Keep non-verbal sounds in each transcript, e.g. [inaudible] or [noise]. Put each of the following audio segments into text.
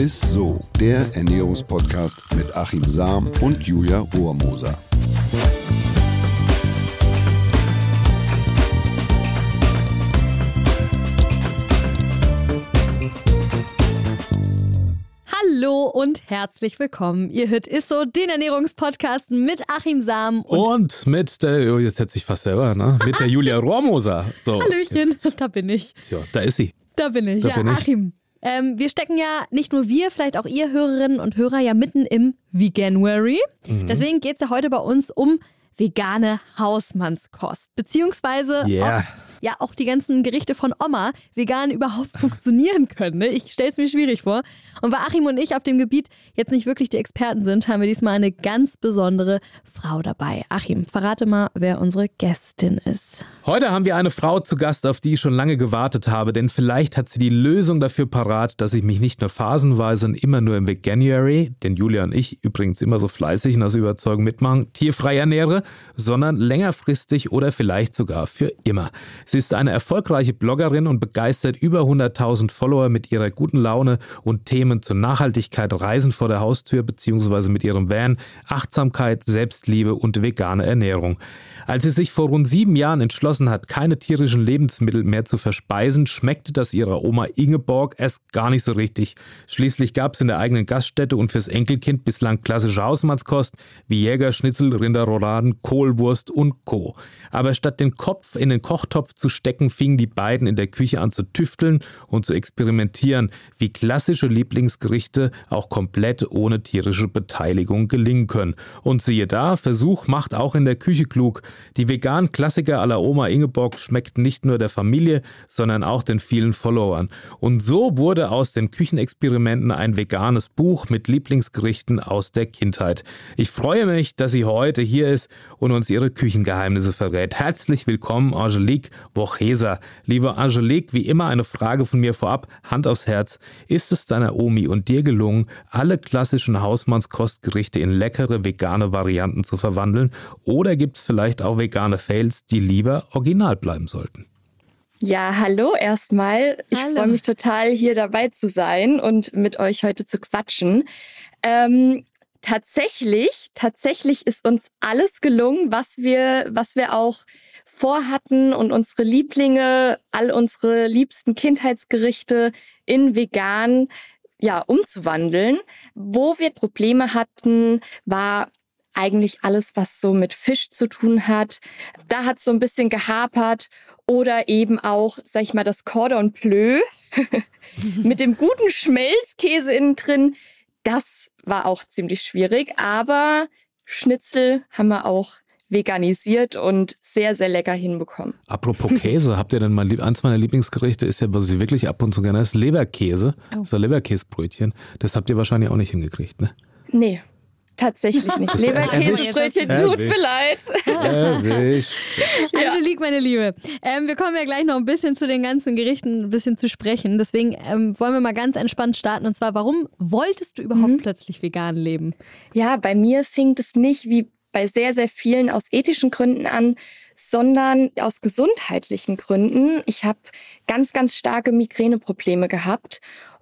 ist so, der Ernährungspodcast mit Achim Sam und Julia Rohrmoser. Hallo und herzlich willkommen. Ihr hört Isso, den Ernährungspodcast mit Achim Sam und, und mit der, oh, jetzt setze ich fast selber, ne? Mit der [laughs] Julia Rohrmoser. So, Hallöchen, jetzt. [laughs] da bin ich. Tja, da ist sie. Da bin ich, da ja, bin ich. Achim. Ähm, wir stecken ja nicht nur wir, vielleicht auch ihr Hörerinnen und Hörer ja mitten im Veganuary. Mhm. Deswegen geht es ja heute bei uns um vegane Hausmannskost. Beziehungsweise yeah. ob ja auch die ganzen Gerichte von Oma vegan überhaupt [laughs] funktionieren können. Ne? Ich stelle es mir schwierig vor. Und weil Achim und ich auf dem Gebiet jetzt nicht wirklich die Experten sind, haben wir diesmal eine ganz besondere Frau dabei. Achim, verrate mal, wer unsere Gästin ist. Heute haben wir eine Frau zu Gast, auf die ich schon lange gewartet habe, denn vielleicht hat sie die Lösung dafür parat, dass ich mich nicht nur phasenweise und immer nur im Veganuary, den Julia und ich übrigens immer so fleißig und aus Überzeugung mitmachen, tierfrei ernähre, sondern längerfristig oder vielleicht sogar für immer. Sie ist eine erfolgreiche Bloggerin und begeistert über 100.000 Follower mit ihrer guten Laune und Themen zur Nachhaltigkeit, Reisen vor der Haustür bzw. mit ihrem Van, Achtsamkeit, Selbstliebe und vegane Ernährung. Als sie sich vor rund sieben Jahren entschlossen hat, keine tierischen Lebensmittel mehr zu verspeisen, schmeckte das ihrer Oma Ingeborg erst gar nicht so richtig. Schließlich gab es in der eigenen Gaststätte und fürs Enkelkind bislang klassische Hausmannskost wie Jägerschnitzel, Rinderrouladen, Kohlwurst und Co. Aber statt den Kopf in den Kochtopf zu stecken, fingen die beiden in der Küche an zu tüfteln und zu experimentieren, wie klassische Lieblingsgerichte auch komplett ohne tierische Beteiligung gelingen können. Und siehe da, Versuch macht auch in der Küche klug. Die veganen Klassiker aller Oma Ingeborg schmeckten nicht nur der Familie, sondern auch den vielen Followern. Und so wurde aus den Küchenexperimenten ein veganes Buch mit Lieblingsgerichten aus der Kindheit. Ich freue mich, dass sie heute hier ist und uns ihre Küchengeheimnisse verrät. Herzlich willkommen, Angelique Wochesa. Liebe Angelique, wie immer eine Frage von mir vorab, Hand aufs Herz. Ist es deiner Omi und dir gelungen, alle klassischen Hausmannskostgerichte in leckere vegane Varianten zu verwandeln? Oder gibt es vielleicht auch vegane Fails, die lieber original bleiben sollten? Ja, hallo erstmal. Ich freue mich total, hier dabei zu sein und mit euch heute zu quatschen. Ähm, tatsächlich, tatsächlich ist uns alles gelungen, was wir, was wir auch vorhatten und unsere Lieblinge, all unsere liebsten Kindheitsgerichte in vegan ja, umzuwandeln. Wo wir Probleme hatten, war eigentlich alles, was so mit Fisch zu tun hat. Da hat es so ein bisschen gehapert. Oder eben auch, sag ich mal, das Cordon Bleu [laughs] mit dem guten Schmelzkäse innen drin. Das war auch ziemlich schwierig. Aber Schnitzel haben wir auch veganisiert und sehr, sehr lecker hinbekommen. Apropos Käse, habt ihr denn mal, eins meiner Lieblingsgerichte ist ja, was ich wirklich ab und zu gerne esse, Leberkäse, oh. so Leberkäsebrötchen. Das habt ihr wahrscheinlich auch nicht hingekriegt, ne? Nee. Tatsächlich nicht. Leberkäsebrötchen, tut mir leid. Erwischt. Ja. [laughs] Angelique, meine Liebe, ähm, wir kommen ja gleich noch ein bisschen zu den ganzen Gerichten ein bisschen zu sprechen. Deswegen ähm, wollen wir mal ganz entspannt starten. Und zwar, warum wolltest du überhaupt mhm. plötzlich vegan leben? Ja, bei mir fing es nicht wie bei sehr, sehr vielen aus ethischen Gründen an, sondern aus gesundheitlichen Gründen. Ich habe ganz, ganz starke Migräneprobleme gehabt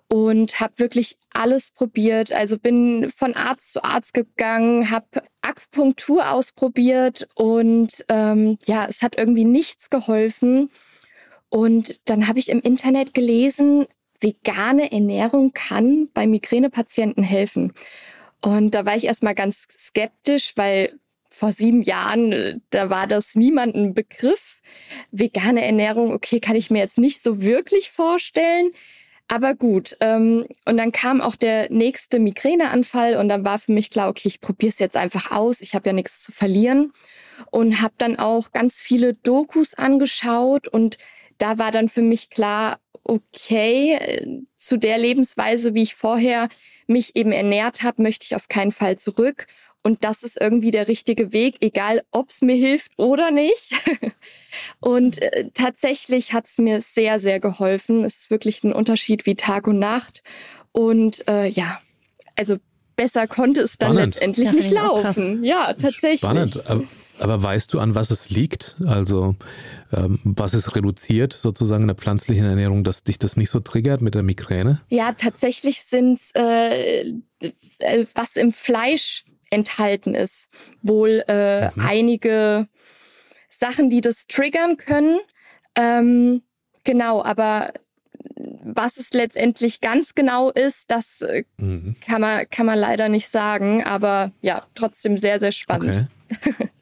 und habe wirklich alles probiert. Also bin von Arzt zu Arzt gegangen, habe Akupunktur ausprobiert und ähm, ja, es hat irgendwie nichts geholfen. Und dann habe ich im Internet gelesen, vegane Ernährung kann bei Migränepatienten helfen. Und da war ich erstmal ganz skeptisch, weil vor sieben Jahren, äh, da war das niemandem Begriff. Vegane Ernährung, okay, kann ich mir jetzt nicht so wirklich vorstellen. Aber gut, ähm, und dann kam auch der nächste Migräneanfall und dann war für mich klar, okay, ich probiere es jetzt einfach aus. Ich habe ja nichts zu verlieren und habe dann auch ganz viele Dokus angeschaut und da war dann für mich klar, okay, äh, zu der Lebensweise, wie ich vorher mich eben ernährt habe, möchte ich auf keinen Fall zurück. Und das ist irgendwie der richtige Weg, egal ob es mir hilft oder nicht. [laughs] und äh, tatsächlich hat es mir sehr, sehr geholfen. Es ist wirklich ein Unterschied wie Tag und Nacht. Und äh, ja, also besser konnte es dann Spannend. letztendlich ja, nicht laufen. Ja, tatsächlich. Spannend. Aber weißt du, an was es liegt? Also ähm, was es reduziert sozusagen in der pflanzlichen Ernährung, dass dich das nicht so triggert mit der Migräne? Ja, tatsächlich sind es, äh, äh, was im Fleisch enthalten ist, wohl äh, mhm. einige Sachen, die das triggern können. Ähm, genau, aber was es letztendlich ganz genau ist, das äh, mhm. kann, man, kann man leider nicht sagen. Aber ja, trotzdem sehr, sehr spannend. Okay. [laughs]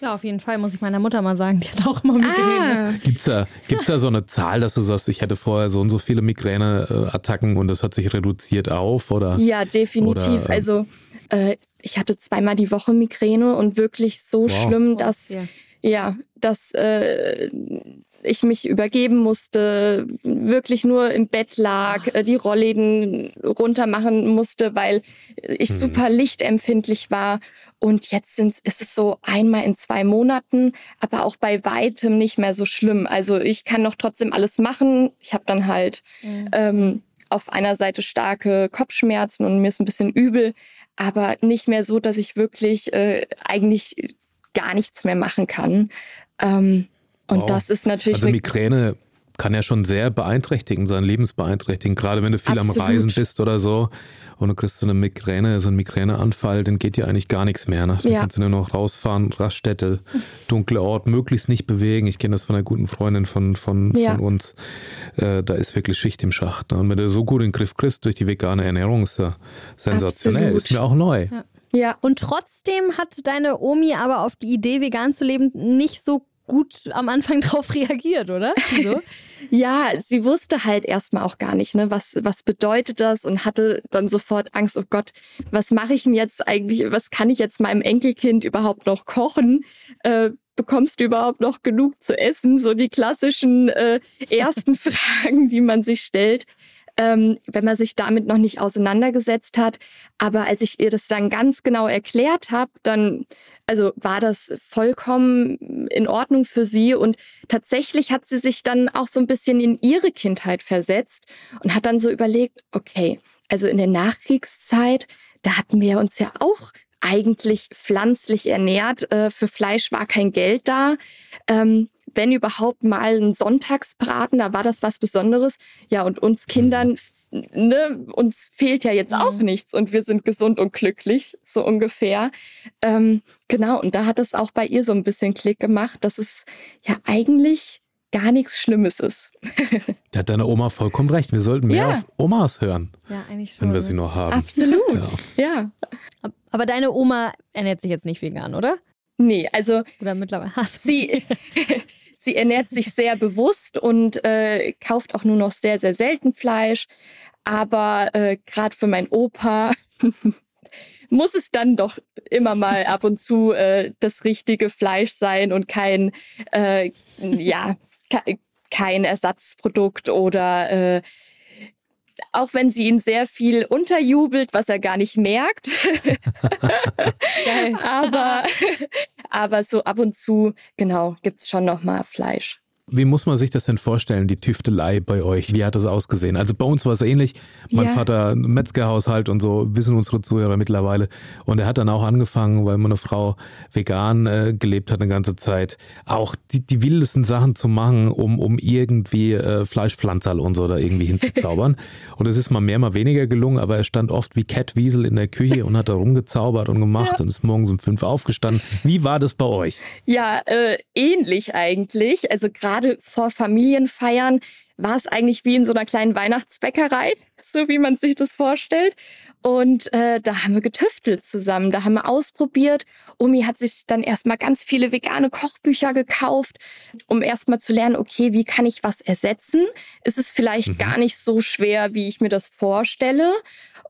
Ja, auf jeden Fall muss ich meiner Mutter mal sagen, die hat auch immer Migräne. Ah. Gibt es da, gibt's da so eine Zahl, dass du sagst, ich hätte vorher so und so viele Migräneattacken und das hat sich reduziert auf? Oder, ja, definitiv. Oder, also äh, ich hatte zweimal die Woche Migräne und wirklich so wow. schlimm, dass, ja, ja dass äh, ich mich übergeben musste, wirklich nur im Bett lag, äh, die Rollläden runter machen musste, weil ich mhm. super lichtempfindlich war. Und jetzt sind, ist es so einmal in zwei Monaten, aber auch bei weitem nicht mehr so schlimm. Also ich kann noch trotzdem alles machen. Ich habe dann halt mhm. ähm, auf einer Seite starke Kopfschmerzen und mir ist ein bisschen übel, aber nicht mehr so, dass ich wirklich äh, eigentlich gar nichts mehr machen kann. Ähm, und wow. das ist natürlich. Also Migräne kann ja schon sehr beeinträchtigend sein, lebensbeeinträchtigend, gerade wenn du viel Absolut. am Reisen bist oder so und du kriegst so eine Migräne, so einen Migräneanfall, dann geht dir eigentlich gar nichts mehr. Ne? Dann ja. kannst du nur noch rausfahren, Raststätte, [laughs] dunkle Ort, möglichst nicht bewegen. Ich kenne das von einer guten Freundin von, von, ja. von uns. Äh, da ist wirklich Schicht im Schacht. Ne? Und wenn du so gut in den Griff kriegst durch die vegane Ernährung, ist ja sensationell. Absolut. Ist mir auch neu. Ja. Ja, und trotzdem hat deine Omi aber auf die Idee, vegan zu leben, nicht so gut am Anfang [laughs] drauf reagiert, oder? So? [laughs] ja, sie wusste halt erstmal auch gar nicht, ne, was, was bedeutet das und hatte dann sofort Angst, oh Gott, was mache ich denn jetzt eigentlich, was kann ich jetzt meinem Enkelkind überhaupt noch kochen? Äh, bekommst du überhaupt noch genug zu essen? So die klassischen äh, ersten [laughs] Fragen, die man sich stellt ähm, wenn man sich damit noch nicht auseinandergesetzt hat. Aber als ich ihr das dann ganz genau erklärt habe, dann also war das vollkommen in Ordnung für sie und tatsächlich hat sie sich dann auch so ein bisschen in ihre Kindheit versetzt und hat dann so überlegt, okay, also in der Nachkriegszeit, da hatten wir uns ja auch eigentlich pflanzlich ernährt. Äh, für Fleisch war kein Geld da. Ähm, wenn überhaupt mal ein Sonntagsbraten, da war das was Besonderes. Ja, und uns Kindern, ne, uns fehlt ja jetzt auch mhm. nichts und wir sind gesund und glücklich, so ungefähr. Ähm, genau, und da hat es auch bei ihr so ein bisschen Klick gemacht, dass es ja eigentlich gar nichts Schlimmes ist. [laughs] da hat deine Oma vollkommen recht. Wir sollten mehr ja. auf Omas hören. Ja, eigentlich schon. Wenn wir sie noch haben. Absolut. Ja. ja. Aber deine Oma ernährt sich jetzt nicht vegan, oder? Nee, also. Oder mittlerweile. Sie, [laughs] [laughs] sie ernährt sich sehr bewusst und äh, kauft auch nur noch sehr, sehr selten Fleisch. Aber äh, gerade für meinen Opa [laughs] muss es dann doch immer mal ab und zu äh, das richtige Fleisch sein und kein, äh, ja, kein Ersatzprodukt oder äh, auch wenn sie ihn sehr viel unterjubelt, was er gar nicht merkt. [laughs] aber, [laughs] aber so ab und zu, genau, gibt es schon noch mal Fleisch. Wie muss man sich das denn vorstellen, die Tüftelei bei euch? Wie hat das ausgesehen? Also bei uns war es ähnlich. Mein ja. Vater, Metzgerhaushalt und so, wissen unsere Zuhörer mittlerweile. Und er hat dann auch angefangen, weil meine Frau vegan äh, gelebt hat eine ganze Zeit, auch die, die wildesten Sachen zu machen, um, um irgendwie äh, Fleischpflanzerl und so da irgendwie hinzuzaubern. [laughs] und es ist mal mehr, mal weniger gelungen, aber er stand oft wie Cat Wiesel in der Küche und hat da rumgezaubert und gemacht ja. und ist morgens um fünf aufgestanden. Wie war das bei euch? Ja, äh, ähnlich eigentlich. Also gerade gerade vor Familienfeiern war es eigentlich wie in so einer kleinen Weihnachtsbäckerei, [laughs] so wie man sich das vorstellt. Und äh, da haben wir getüftelt zusammen, da haben wir ausprobiert. Omi hat sich dann erstmal ganz viele vegane Kochbücher gekauft, um erstmal zu lernen, okay, wie kann ich was ersetzen? Ist es vielleicht mhm. gar nicht so schwer, wie ich mir das vorstelle?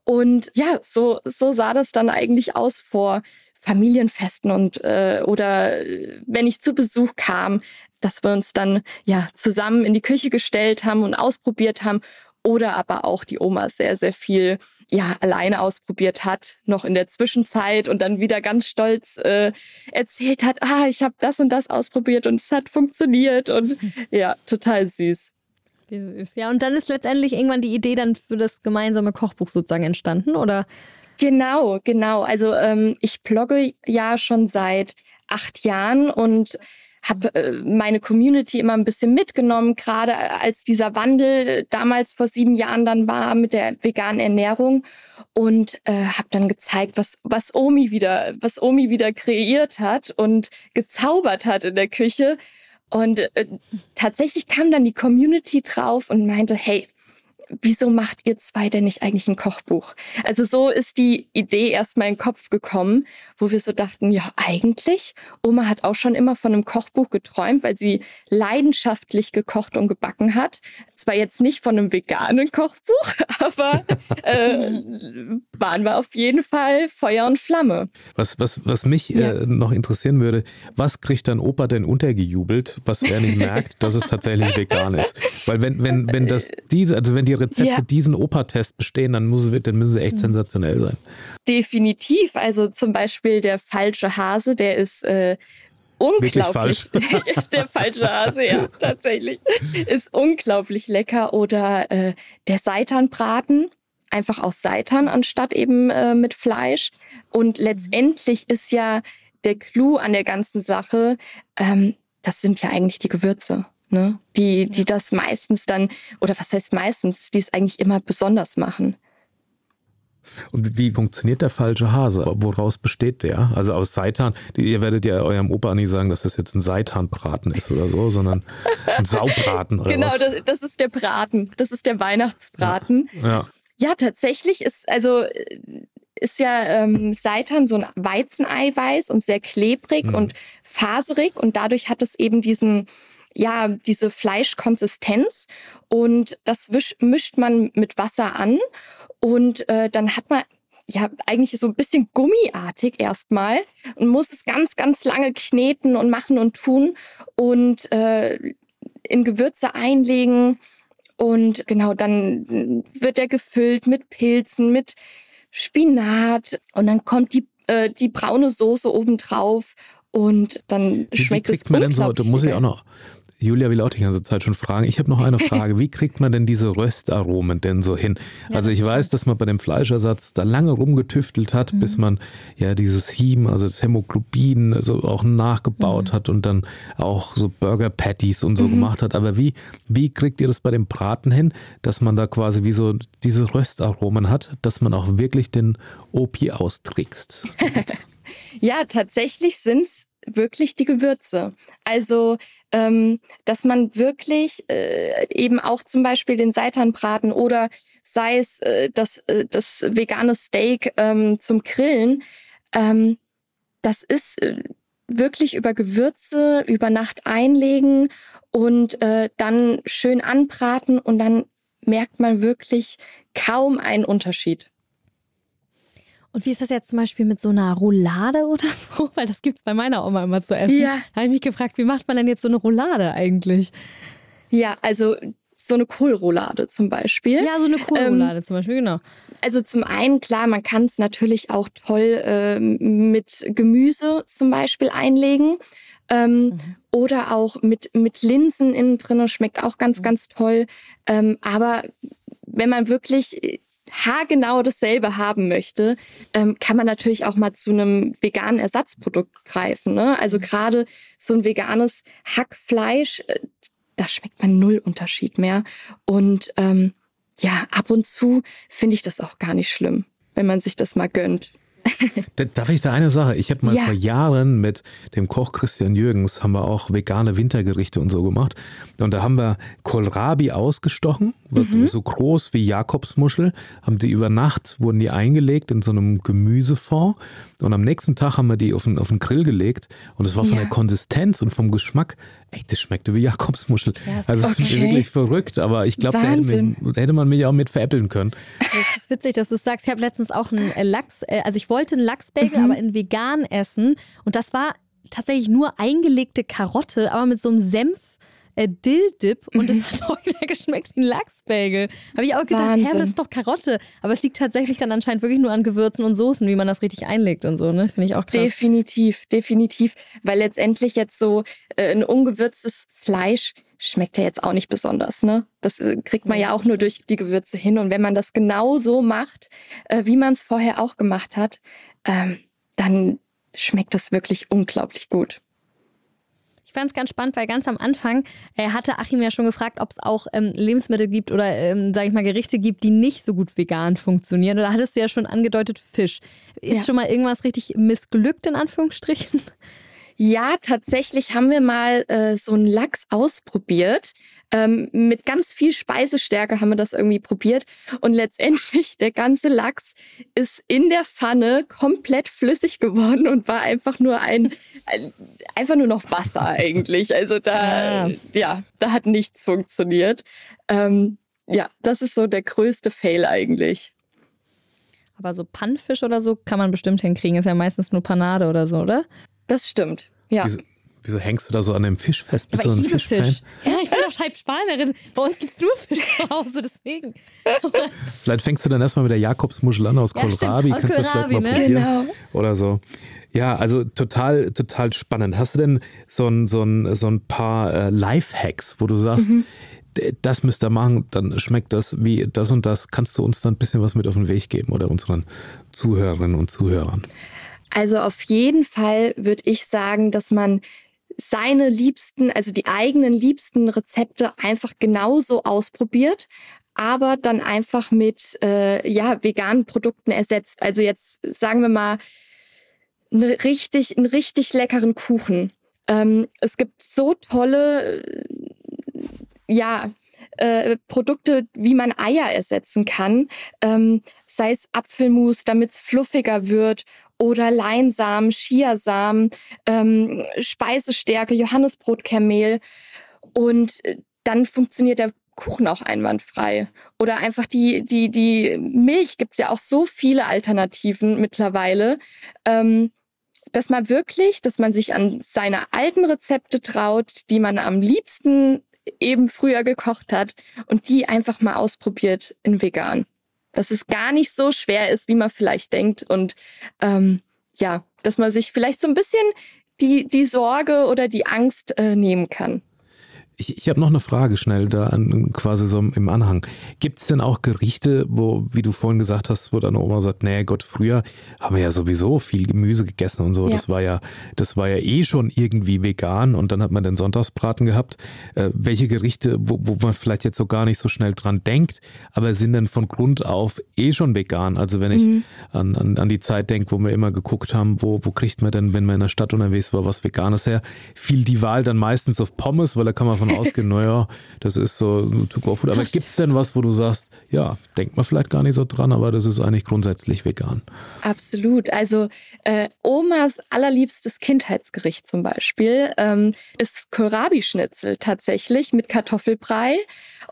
Und ja, so, so sah das dann eigentlich aus vor Familienfesten und äh, oder äh, wenn ich zu Besuch kam, dass wir uns dann ja zusammen in die Küche gestellt haben und ausprobiert haben oder aber auch die Oma sehr sehr viel ja alleine ausprobiert hat noch in der Zwischenzeit und dann wieder ganz stolz äh, erzählt hat ah ich habe das und das ausprobiert und es hat funktioniert und [laughs] ja total süß. Wie süß. Ja und dann ist letztendlich irgendwann die Idee dann für das gemeinsame Kochbuch sozusagen entstanden oder? Genau genau. Also ähm, ich blogge ja schon seit acht Jahren und habe äh, meine Community immer ein bisschen mitgenommen, gerade als dieser Wandel damals vor sieben Jahren dann war mit der veganen Ernährung und äh, habe dann gezeigt, was was Omi wieder was Omi wieder kreiert hat und gezaubert hat in der Küche. Und äh, tatsächlich kam dann die Community drauf und meinte, hey, wieso macht ihr zwei denn nicht eigentlich ein Kochbuch? Also so ist die Idee erstmal in den Kopf gekommen, wo wir so dachten, ja eigentlich, Oma hat auch schon immer von einem Kochbuch geträumt, weil sie leidenschaftlich gekocht und gebacken hat. Zwar jetzt nicht von einem veganen Kochbuch, [laughs] aber äh, waren wir auf jeden Fall Feuer und Flamme. Was, was, was mich ja. äh, noch interessieren würde, was kriegt dann Opa denn untergejubelt, was er nicht merkt, dass es tatsächlich vegan ist? Weil wenn, wenn, wenn das diese, also wenn die Rezepte ja. diesen Opa-Test bestehen, dann, muss, dann müssen sie echt mhm. sensationell sein. Definitiv. Also zum Beispiel der falsche Hase, der ist äh, unglaublich. Falsch. [laughs] der falsche Hase, ja, tatsächlich. Ist unglaublich lecker. Oder äh, der Seitanbraten. Einfach aus Seitan anstatt eben äh, mit Fleisch. Und letztendlich ist ja der Clou an der ganzen Sache, ähm, das sind ja eigentlich die Gewürze ne? die, die das meistens dann, oder was heißt meistens, die es eigentlich immer besonders machen. Und wie funktioniert der falsche Hase? Woraus besteht der? Also aus Seitan. Ihr werdet ja eurem Opa nicht sagen, dass das jetzt ein Seitanbraten ist oder so, sondern ein [laughs] Saubraten oder genau, was? Genau, das, das, ist der Braten. Das ist der Weihnachtsbraten. Ja, ja. ja tatsächlich ist also ist ja ähm, Seitan so ein Weizeneiweiß und sehr klebrig mhm. und faserig und dadurch hat es eben diesen ja, diese Fleischkonsistenz und das wisch, mischt man mit Wasser an und äh, dann hat man ja eigentlich so ein bisschen gummiartig erstmal und muss es ganz, ganz lange kneten und machen und tun und äh, in Gewürze einlegen. Und genau, dann wird er gefüllt mit Pilzen, mit Spinat und dann kommt die, äh, die braune Soße obendrauf und dann schmeckt wie, kriegt es man denn so, da muss ich auch noch, Julia will auch die ganze Zeit schon fragen. Ich habe noch eine [laughs] Frage. Wie kriegt man denn diese Röstaromen denn so hin? Ja, also ich weiß, dass man bei dem Fleischersatz da lange rumgetüftelt hat, mhm. bis man ja dieses Heme, also das Hämoglobin, also auch nachgebaut mhm. hat und dann auch so Burger Patties und so mhm. gemacht hat. Aber wie, wie kriegt ihr das bei dem Braten hin, dass man da quasi wie so diese Röstaromen hat, dass man auch wirklich den Opi austrickst? [laughs] ja, tatsächlich sind es wirklich die Gewürze. Also, ähm, dass man wirklich äh, eben auch zum Beispiel den Seitanbraten oder sei es äh, das, äh, das vegane Steak ähm, zum Grillen, ähm, das ist äh, wirklich über Gewürze über Nacht einlegen und äh, dann schön anbraten und dann merkt man wirklich kaum einen Unterschied. Und wie ist das jetzt zum Beispiel mit so einer Roulade oder [laughs] so? Weil das gibt es bei meiner Oma immer zu essen. Ja. Da habe ich mich gefragt, wie macht man denn jetzt so eine Roulade eigentlich? Ja, also so eine Kohlroulade zum Beispiel. Ja, so eine Kohlroulade ähm, zum Beispiel, genau. Also zum einen, klar, man kann es natürlich auch toll äh, mit Gemüse zum Beispiel einlegen. Ähm, mhm. Oder auch mit, mit Linsen innen drin, schmeckt auch ganz, mhm. ganz toll. Ähm, aber wenn man wirklich haargenau dasselbe haben möchte, ähm, kann man natürlich auch mal zu einem veganen Ersatzprodukt greifen. Ne? Also mhm. gerade so ein veganes Hackfleisch, äh, da schmeckt man null Unterschied mehr. Und ähm, ja, ab und zu finde ich das auch gar nicht schlimm, wenn man sich das mal gönnt. Darf ich da eine Sache? Ich habe mal ja. vor Jahren mit dem Koch Christian Jürgens haben wir auch vegane Wintergerichte und so gemacht. Und da haben wir Kohlrabi ausgestochen, mhm. so groß wie Jakobsmuschel, haben die über Nacht, wurden die eingelegt in so einem Gemüsefond. Und am nächsten Tag haben wir die auf den, auf den Grill gelegt. Und es war von ja. der Konsistenz und vom Geschmack, ey, das schmeckte wie Jakobsmuschel. Ja, also es okay. ist wirklich verrückt, aber ich glaube, da hätte, hätte, man mich auch mit veräppeln können. Das ist witzig, dass du sagst. Ich habe letztens auch einen äh, Lachs, äh, also ich wollte einen Lachsbagel, mhm. aber in vegan essen. Und das war tatsächlich nur eingelegte Karotte, aber mit so einem Senf äh, Dill-Dip und es hat original geschmeckt wie ein Lachsbagel. Habe ich auch gedacht, Wahnsinn. hä, das ist doch Karotte. Aber es liegt tatsächlich dann anscheinend wirklich nur an Gewürzen und Soßen, wie man das richtig einlegt und so, ne? Finde ich auch krass. Definitiv, definitiv. Weil letztendlich jetzt so äh, ein ungewürztes Fleisch schmeckt ja jetzt auch nicht besonders, ne? Das äh, kriegt man ja auch nur durch die Gewürze hin. Und wenn man das genau so macht, äh, wie man es vorher auch gemacht hat, ähm, dann schmeckt das wirklich unglaublich gut. Ich fand es ganz spannend, weil ganz am Anfang äh, hatte Achim ja schon gefragt, ob es auch ähm, Lebensmittel gibt oder, ähm, sage ich mal, Gerichte gibt, die nicht so gut vegan funktionieren. Oder hattest du ja schon angedeutet, Fisch. Ist ja. schon mal irgendwas richtig missglückt, in Anführungsstrichen? Ja, tatsächlich haben wir mal äh, so einen Lachs ausprobiert. Ähm, mit ganz viel Speisestärke haben wir das irgendwie probiert. Und letztendlich, der ganze Lachs ist in der Pfanne komplett flüssig geworden und war einfach nur ein, ein einfach nur noch Wasser eigentlich. Also da, ja, ja da hat nichts funktioniert. Ähm, ja, das ist so der größte Fail eigentlich. Aber so Pannfisch oder so kann man bestimmt hinkriegen. Ist ja meistens nur Panade oder so, oder? Das stimmt. Ja. Wieso, hängst du da so an dem Fisch fest? Bist du ein Fischfan? Fisch. Ja, ich bin doch Scheibspanerin. Bei uns gibt es nur Fisch zu Hause, deswegen. vielleicht fängst du dann erstmal mit der Jakobsmuschel an aus Kohlrabi. Ja, Kannst Kohlrabi, du vielleicht mal ne? probieren. Genau. Oder so. Ja, also total, total spannend. Hast du denn so ein, so ein, so ein paar äh, Life-Hacks, wo du sagst, mhm. das müsst ihr machen, dann schmeckt das wie das und das. Kannst du uns dann ein bisschen was mit auf den Weg geben oder unseren Zuhörerinnen und Zuhörern? Also auf jeden Fall würde ich sagen, dass man seine liebsten, also die eigenen liebsten Rezepte einfach genauso ausprobiert, aber dann einfach mit äh, ja, veganen Produkten ersetzt. Also jetzt sagen wir mal eine richtig, einen richtig leckeren Kuchen. Ähm, es gibt so tolle, äh, ja, äh, Produkte, wie man Eier ersetzen kann, ähm, sei es Apfelmus, damit es fluffiger wird oder Leinsamen, Chiasamen, ähm, Speisestärke, Johannesbrotkermehl und äh, dann funktioniert der Kuchen auch einwandfrei. Oder einfach die, die, die Milch gibt es ja auch so viele Alternativen mittlerweile. Ähm, dass man wirklich, dass man sich an seine alten Rezepte traut, die man am liebsten eben früher gekocht hat und die einfach mal ausprobiert in vegan. Dass es gar nicht so schwer ist, wie man vielleicht denkt und ähm, ja, dass man sich vielleicht so ein bisschen die, die Sorge oder die Angst äh, nehmen kann. Ich, ich habe noch eine Frage schnell da an, quasi so im Anhang. Gibt es denn auch Gerichte, wo, wie du vorhin gesagt hast, wo deine Oma sagt, nee Gott, früher haben wir ja sowieso viel Gemüse gegessen und so. Ja. Das war ja, das war ja eh schon irgendwie vegan und dann hat man den Sonntagsbraten gehabt. Äh, welche Gerichte, wo, wo man vielleicht jetzt so gar nicht so schnell dran denkt, aber sind denn von Grund auf eh schon vegan? Also wenn ich mhm. an, an, an die Zeit denke, wo wir immer geguckt haben, wo, wo kriegt man denn, wenn man in der Stadt unterwegs war, was Veganes her, fiel die Wahl dann meistens auf Pommes, weil da kann man von davon ausgehen, [laughs] naja, das ist so To-Go-Food. Aber gibt es denn was, wo du sagst, ja, denkt man vielleicht gar nicht so dran, aber das ist eigentlich grundsätzlich vegan? Absolut. Also äh, Omas allerliebstes Kindheitsgericht zum Beispiel ähm, ist Kohlrabi-Schnitzel tatsächlich mit Kartoffelbrei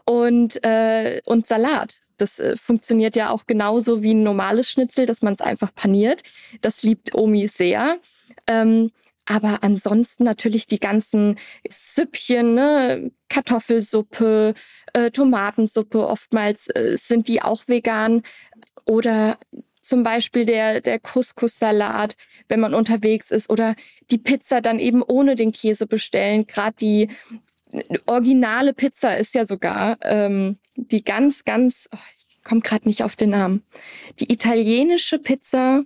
und, äh, und Salat. Das äh, funktioniert ja auch genauso wie ein normales Schnitzel, dass man es einfach paniert. Das liebt Omi sehr. Ähm, aber ansonsten natürlich die ganzen Süppchen, ne? Kartoffelsuppe, äh, Tomatensuppe, oftmals äh, sind die auch vegan. Oder zum Beispiel der, der Couscous-Salat, wenn man unterwegs ist. Oder die Pizza dann eben ohne den Käse bestellen. Gerade die originale Pizza ist ja sogar ähm, die ganz, ganz, oh, ich komme gerade nicht auf den Namen. Die italienische Pizza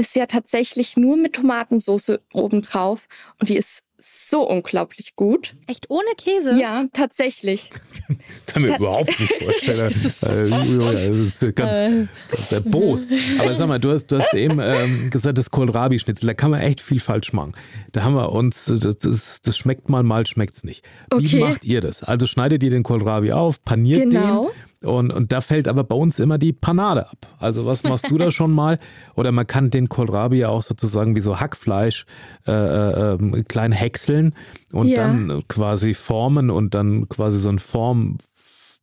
ist ja tatsächlich nur mit Tomatensauce obendrauf und die ist so unglaublich gut. Echt ohne Käse? Ja, tatsächlich. [laughs] Kann mir Ta überhaupt nicht vorstellen. [laughs] das ist ganz äh. erbost. Aber sag mal, du hast, du hast eben ähm, gesagt, das Kohlrabi-Schnitzel, da kann man echt viel falsch machen. Da haben wir uns, das, das, das schmeckt mal, mal schmeckt es nicht. Wie okay. macht ihr das? Also schneidet ihr den Kohlrabi auf, paniert genau. den und, und da fällt aber bei uns immer die Panade ab. Also was machst du da [laughs] schon mal? Oder man kann den Kohlrabi ja auch sozusagen wie so Hackfleisch äh, äh, klein häckseln und ja. dann quasi formen und dann quasi so ein Form,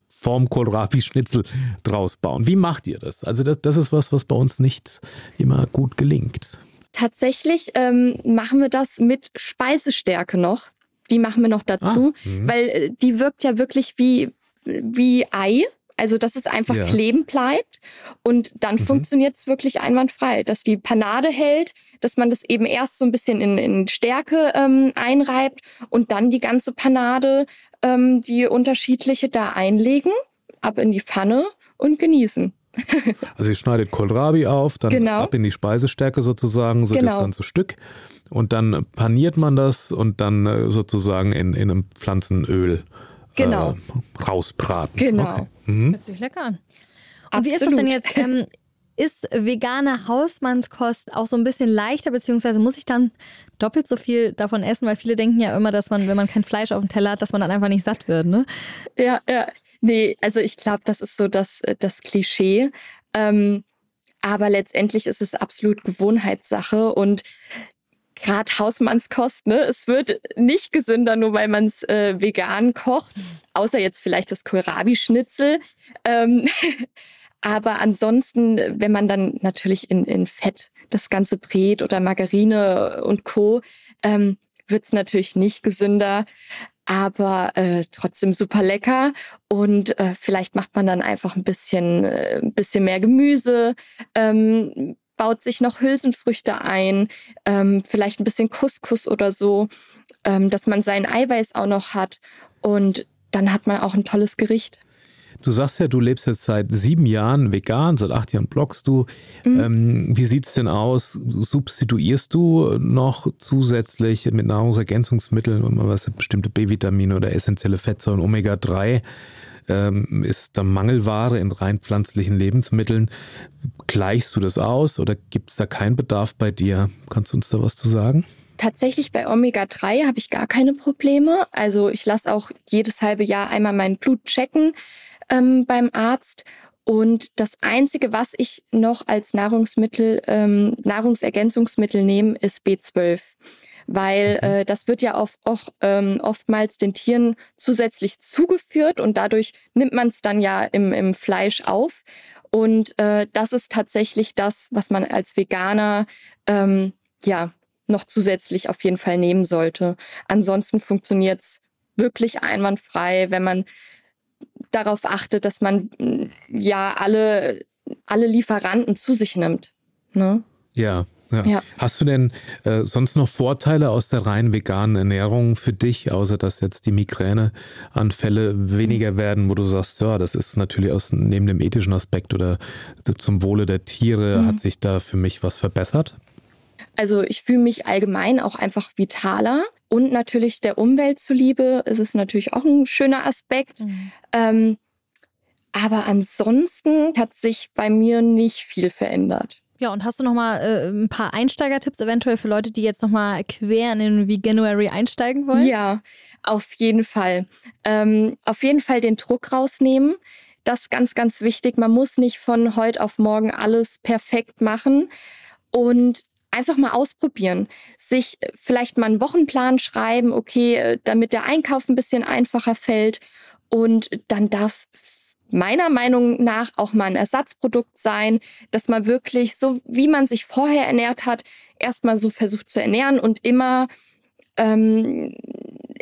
Form Kohlrabi-Schnitzel draus bauen. Wie macht ihr das? Also das, das ist was, was bei uns nicht immer gut gelingt. Tatsächlich ähm, machen wir das mit Speisestärke noch. Die machen wir noch dazu, ah, weil äh, die wirkt ja wirklich wie, wie Ei. Also, dass es einfach ja. kleben bleibt und dann mhm. funktioniert es wirklich einwandfrei, dass die Panade hält, dass man das eben erst so ein bisschen in, in Stärke ähm, einreibt und dann die ganze Panade, ähm, die unterschiedliche da einlegen, ab in die Pfanne und genießen. [laughs] Also ihr schneidet Kohlrabi auf, dann Genau. ab in die Speisestärke sozusagen, so Genau. das ganze Stück. Und dann paniert man das und dann äh, sozusagen in, in einem Pflanzenöl Genau. äh, rausbraten. Genau. Okay. Mhm. Hört sich lecker an. Und wie ist das denn Absolut. jetzt? Ähm, ist vegane Hausmannskost auch so ein bisschen leichter, beziehungsweise muss ich dann doppelt so viel davon essen? Weil viele denken ja immer, dass man, wenn man kein Fleisch auf dem Teller hat, dass man dann einfach nicht satt wird, ne? Ja, ja. Nee, also ich glaube, das ist so das, äh, das Klischee. Ähm, aber letztendlich ist es absolut Gewohnheitssache und gerade Hausmannskost, ne? Es wird nicht gesünder, nur weil man es äh, vegan kocht, außer jetzt vielleicht das Kohlrabi-Schnitzel. Ähm, [laughs] aber ansonsten, wenn man dann natürlich in, in Fett das Ganze brät oder Margarine und Co., ähm, wird es natürlich nicht gesünder aber äh, trotzdem super lecker. Und äh, vielleicht macht man dann einfach ein bisschen, äh, ein bisschen mehr Gemüse, ähm, baut sich noch Hülsenfrüchte ein, ähm, vielleicht ein bisschen Couscous oder so, ähm, dass man sein Eiweiß auch noch hat. Und dann hat man auch ein tolles Gericht. Du sagst ja, du lebst jetzt seit sieben Jahren vegan, seit acht Jahren bloggst du. Mhm. Ähm, wie sieht's denn aus? Substituierst du noch zusätzlich mit Nahrungsergänzungsmitteln, was bestimmte B-Vitamine oder essentielle Fettsäuren, Omega-3? Ähm, ist da Mangelware in rein pflanzlichen Lebensmitteln? Gleichst du das aus oder gibt es da keinen Bedarf bei dir? Kannst du uns da was zu sagen? Tatsächlich bei Omega-3 habe ich gar keine Probleme. Also ich lasse auch jedes halbe Jahr einmal mein Blut checken ähm, beim Arzt. Und das Einzige, was ich noch als Nahrungsmittel, ähm, Nahrungsergänzungsmittel nehme, ist B12. Weil äh, das wird ja auch, auch ähm, oftmals den Tieren zusätzlich zugeführt und dadurch nimmt man es dann ja im, im Fleisch auf. Und äh, das ist tatsächlich das, was man als Veganer ähm, ja noch zusätzlich auf jeden Fall nehmen sollte. Ansonsten funktioniert es wirklich einwandfrei, wenn man darauf achtet, dass man mh, ja alle, alle Lieferanten zu sich nimmt. Ne? Ja. Ja. Ja. Hast du denn äh, sonst noch Vorteile aus der rein veganen Ernährung für dich, außer dass jetzt die Migräneanfälle weniger werden, wo du sagst, ja, das ist natürlich aus neben dem ethischen Aspekt oder zum Wohle der Tiere hat sich da für mich was verbessert? Also ich fühle mich allgemein auch einfach vitaler und natürlich der Umwelt zuliebe ist es natürlich auch ein schöner Aspekt. Ähm, aber ansonsten hat sich bei mir nicht viel verändert. Ja, und hast du noch mal äh, ein paar Einsteigertipps eventuell für Leute, die jetzt noch mal quer in den Veganuary einsteigen wollen? Ja, auf jeden Fall. Ähm, auf jeden Fall den Druck rausnehmen. Das ist ganz, ganz wichtig. Man muss nicht von heute auf morgen alles perfekt machen und einfach mal ausprobieren. Sich äh, vielleicht mal einen Wochenplan schreiben, okay, äh, damit der Einkauf ein bisschen einfacher fällt. Und dann darf es meiner Meinung nach auch mal ein Ersatzprodukt sein, dass man wirklich so, wie man sich vorher ernährt hat, erstmal so versucht zu ernähren und immer ähm,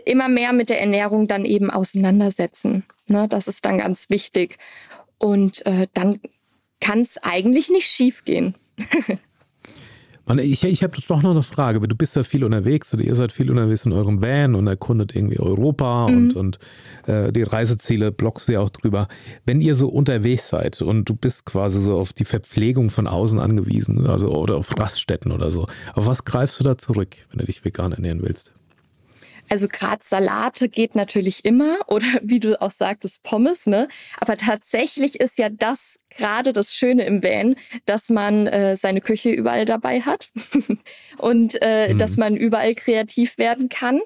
immer mehr mit der Ernährung dann eben auseinandersetzen. Ne, das ist dann ganz wichtig. Und äh, dann kann es eigentlich nicht schief gehen. [laughs] Mann, ich, ich habe doch noch eine Frage. Du bist ja viel unterwegs oder ihr seid viel unterwegs in eurem Van und erkundet irgendwie Europa Mhm. und, und äh, die Reiseziele blockst du ja auch drüber. Wenn ihr so unterwegs seid und du bist quasi so auf die Verpflegung von außen angewiesen also, oder auf Raststätten oder so, auf was greifst du da zurück, wenn du dich vegan ernähren willst? Also gerade Salate geht natürlich immer [laughs] oder wie du auch sagtest, Pommes, ne? Aber tatsächlich ist ja das gerade das Schöne im Van, dass man äh, seine Küche überall dabei hat [laughs] und äh, Mhm. dass man überall kreativ werden kann.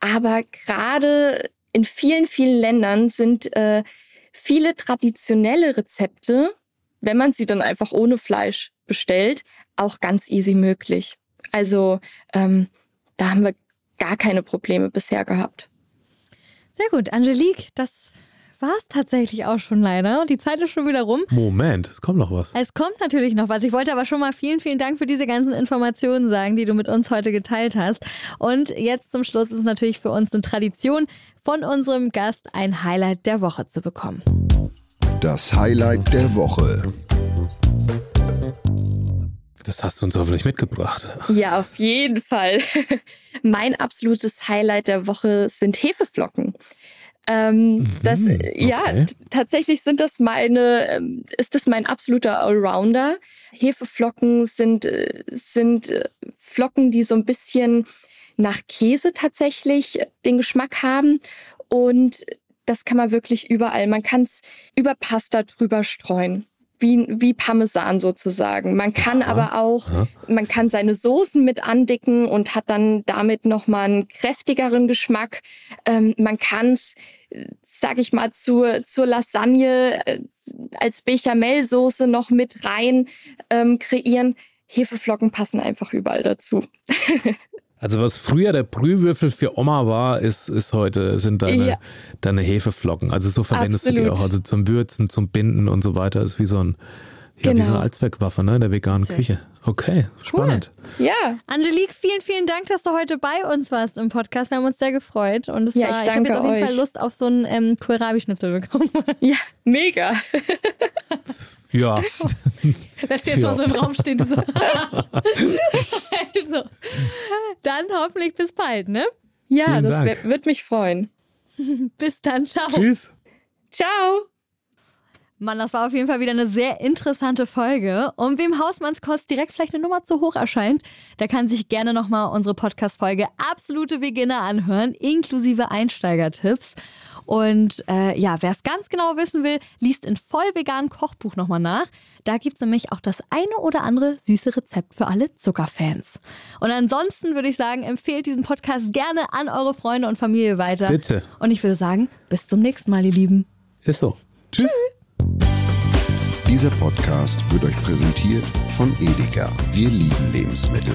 Aber gerade in vielen, vielen Ländern sind äh, viele traditionelle Rezepte, wenn man sie dann einfach ohne Fleisch bestellt, auch ganz easy möglich. Also ähm, da haben wir gar keine Probleme bisher gehabt. Sehr gut, Angelique, das war es tatsächlich auch schon leider. Die Zeit ist schon wieder rum. Moment, es kommt noch was. Es kommt natürlich noch was. Ich wollte aber schon mal vielen, vielen Dank für diese ganzen Informationen sagen, die du mit uns heute geteilt hast. Und jetzt zum Schluss ist es natürlich für uns eine Tradition, von unserem Gast ein Highlight der Woche zu bekommen. Das Highlight der Woche. Das hast du uns hoffentlich mitgebracht. Ja, auf jeden Fall. [laughs] mein absolutes Highlight der Woche sind Hefeflocken. Ähm, Mhm, das, okay. ja, tatsächlich sind das meine, ähm, ist das mein absoluter Allrounder. Hefeflocken sind, äh, sind äh, Flocken, die so ein bisschen nach Käse tatsächlich den Geschmack haben. Und das kann man wirklich überall. Man kann es über Pasta drüber streuen. Wie, wie Parmesan sozusagen. Man kann Aha. aber auch, Ja. man kann seine Soßen mit andicken und hat dann damit nochmal einen kräftigeren Geschmack. Ähm, man kann es, sag ich mal, zur, zur Lasagne äh, als Bechamelsoße noch mit rein ähm, kreieren. Hefeflocken passen einfach überall dazu. [laughs] Also was früher der Brühwürfel für Oma war, ist, ist heute, sind deine, Ja. deine Hefeflocken. Also so verwendest du die Absolut. auch. Also zum Würzen, zum Binden und so weiter. Ist wie so ein, ja, wie Genau. so eine Allzweckwaffe, ne, in der veganen Küche. Okay, spannend. Ja, Angelique, vielen, vielen Dank, dass du heute bei uns warst im Podcast. Wir haben uns sehr gefreut. Und es Ja, war, ich ich habe jetzt auf jeden euch. Fall Lust auf so einen ähm, Kohlrabi-Schnitzel bekommen. ja, mega. [laughs] Ja. [laughs] Lass jetzt Ja. mal so im Raum stehen. So. [laughs] also, dann hoffentlich bis bald, ne? Ja, Vielen das Dank. wird mich freuen. [laughs] Bis dann, ciao. Tschüss. Ciao. Mann, das war auf jeden Fall wieder eine sehr interessante Folge. Und wem Hausmannskost direkt vielleicht eine Nummer zu hoch erscheint, der kann sich gerne nochmal unsere Podcast-Folge Absolute Beginner anhören, inklusive Einsteigertipps. Und äh, ja, wer es ganz genau wissen will, liest in voll veganen Kochbuch nochmal nach. Da gibt es nämlich auch das eine oder andere süße Rezept für alle Zuckerfans. Und ansonsten würde ich sagen, empfehlt diesen Podcast gerne an eure Freunde und Familie weiter. Bitte. Und ich würde sagen, bis zum nächsten Mal, ihr Lieben. Ist so. Tschüss. Dieser Podcast wird euch präsentiert von Edeka. Wir lieben Lebensmittel.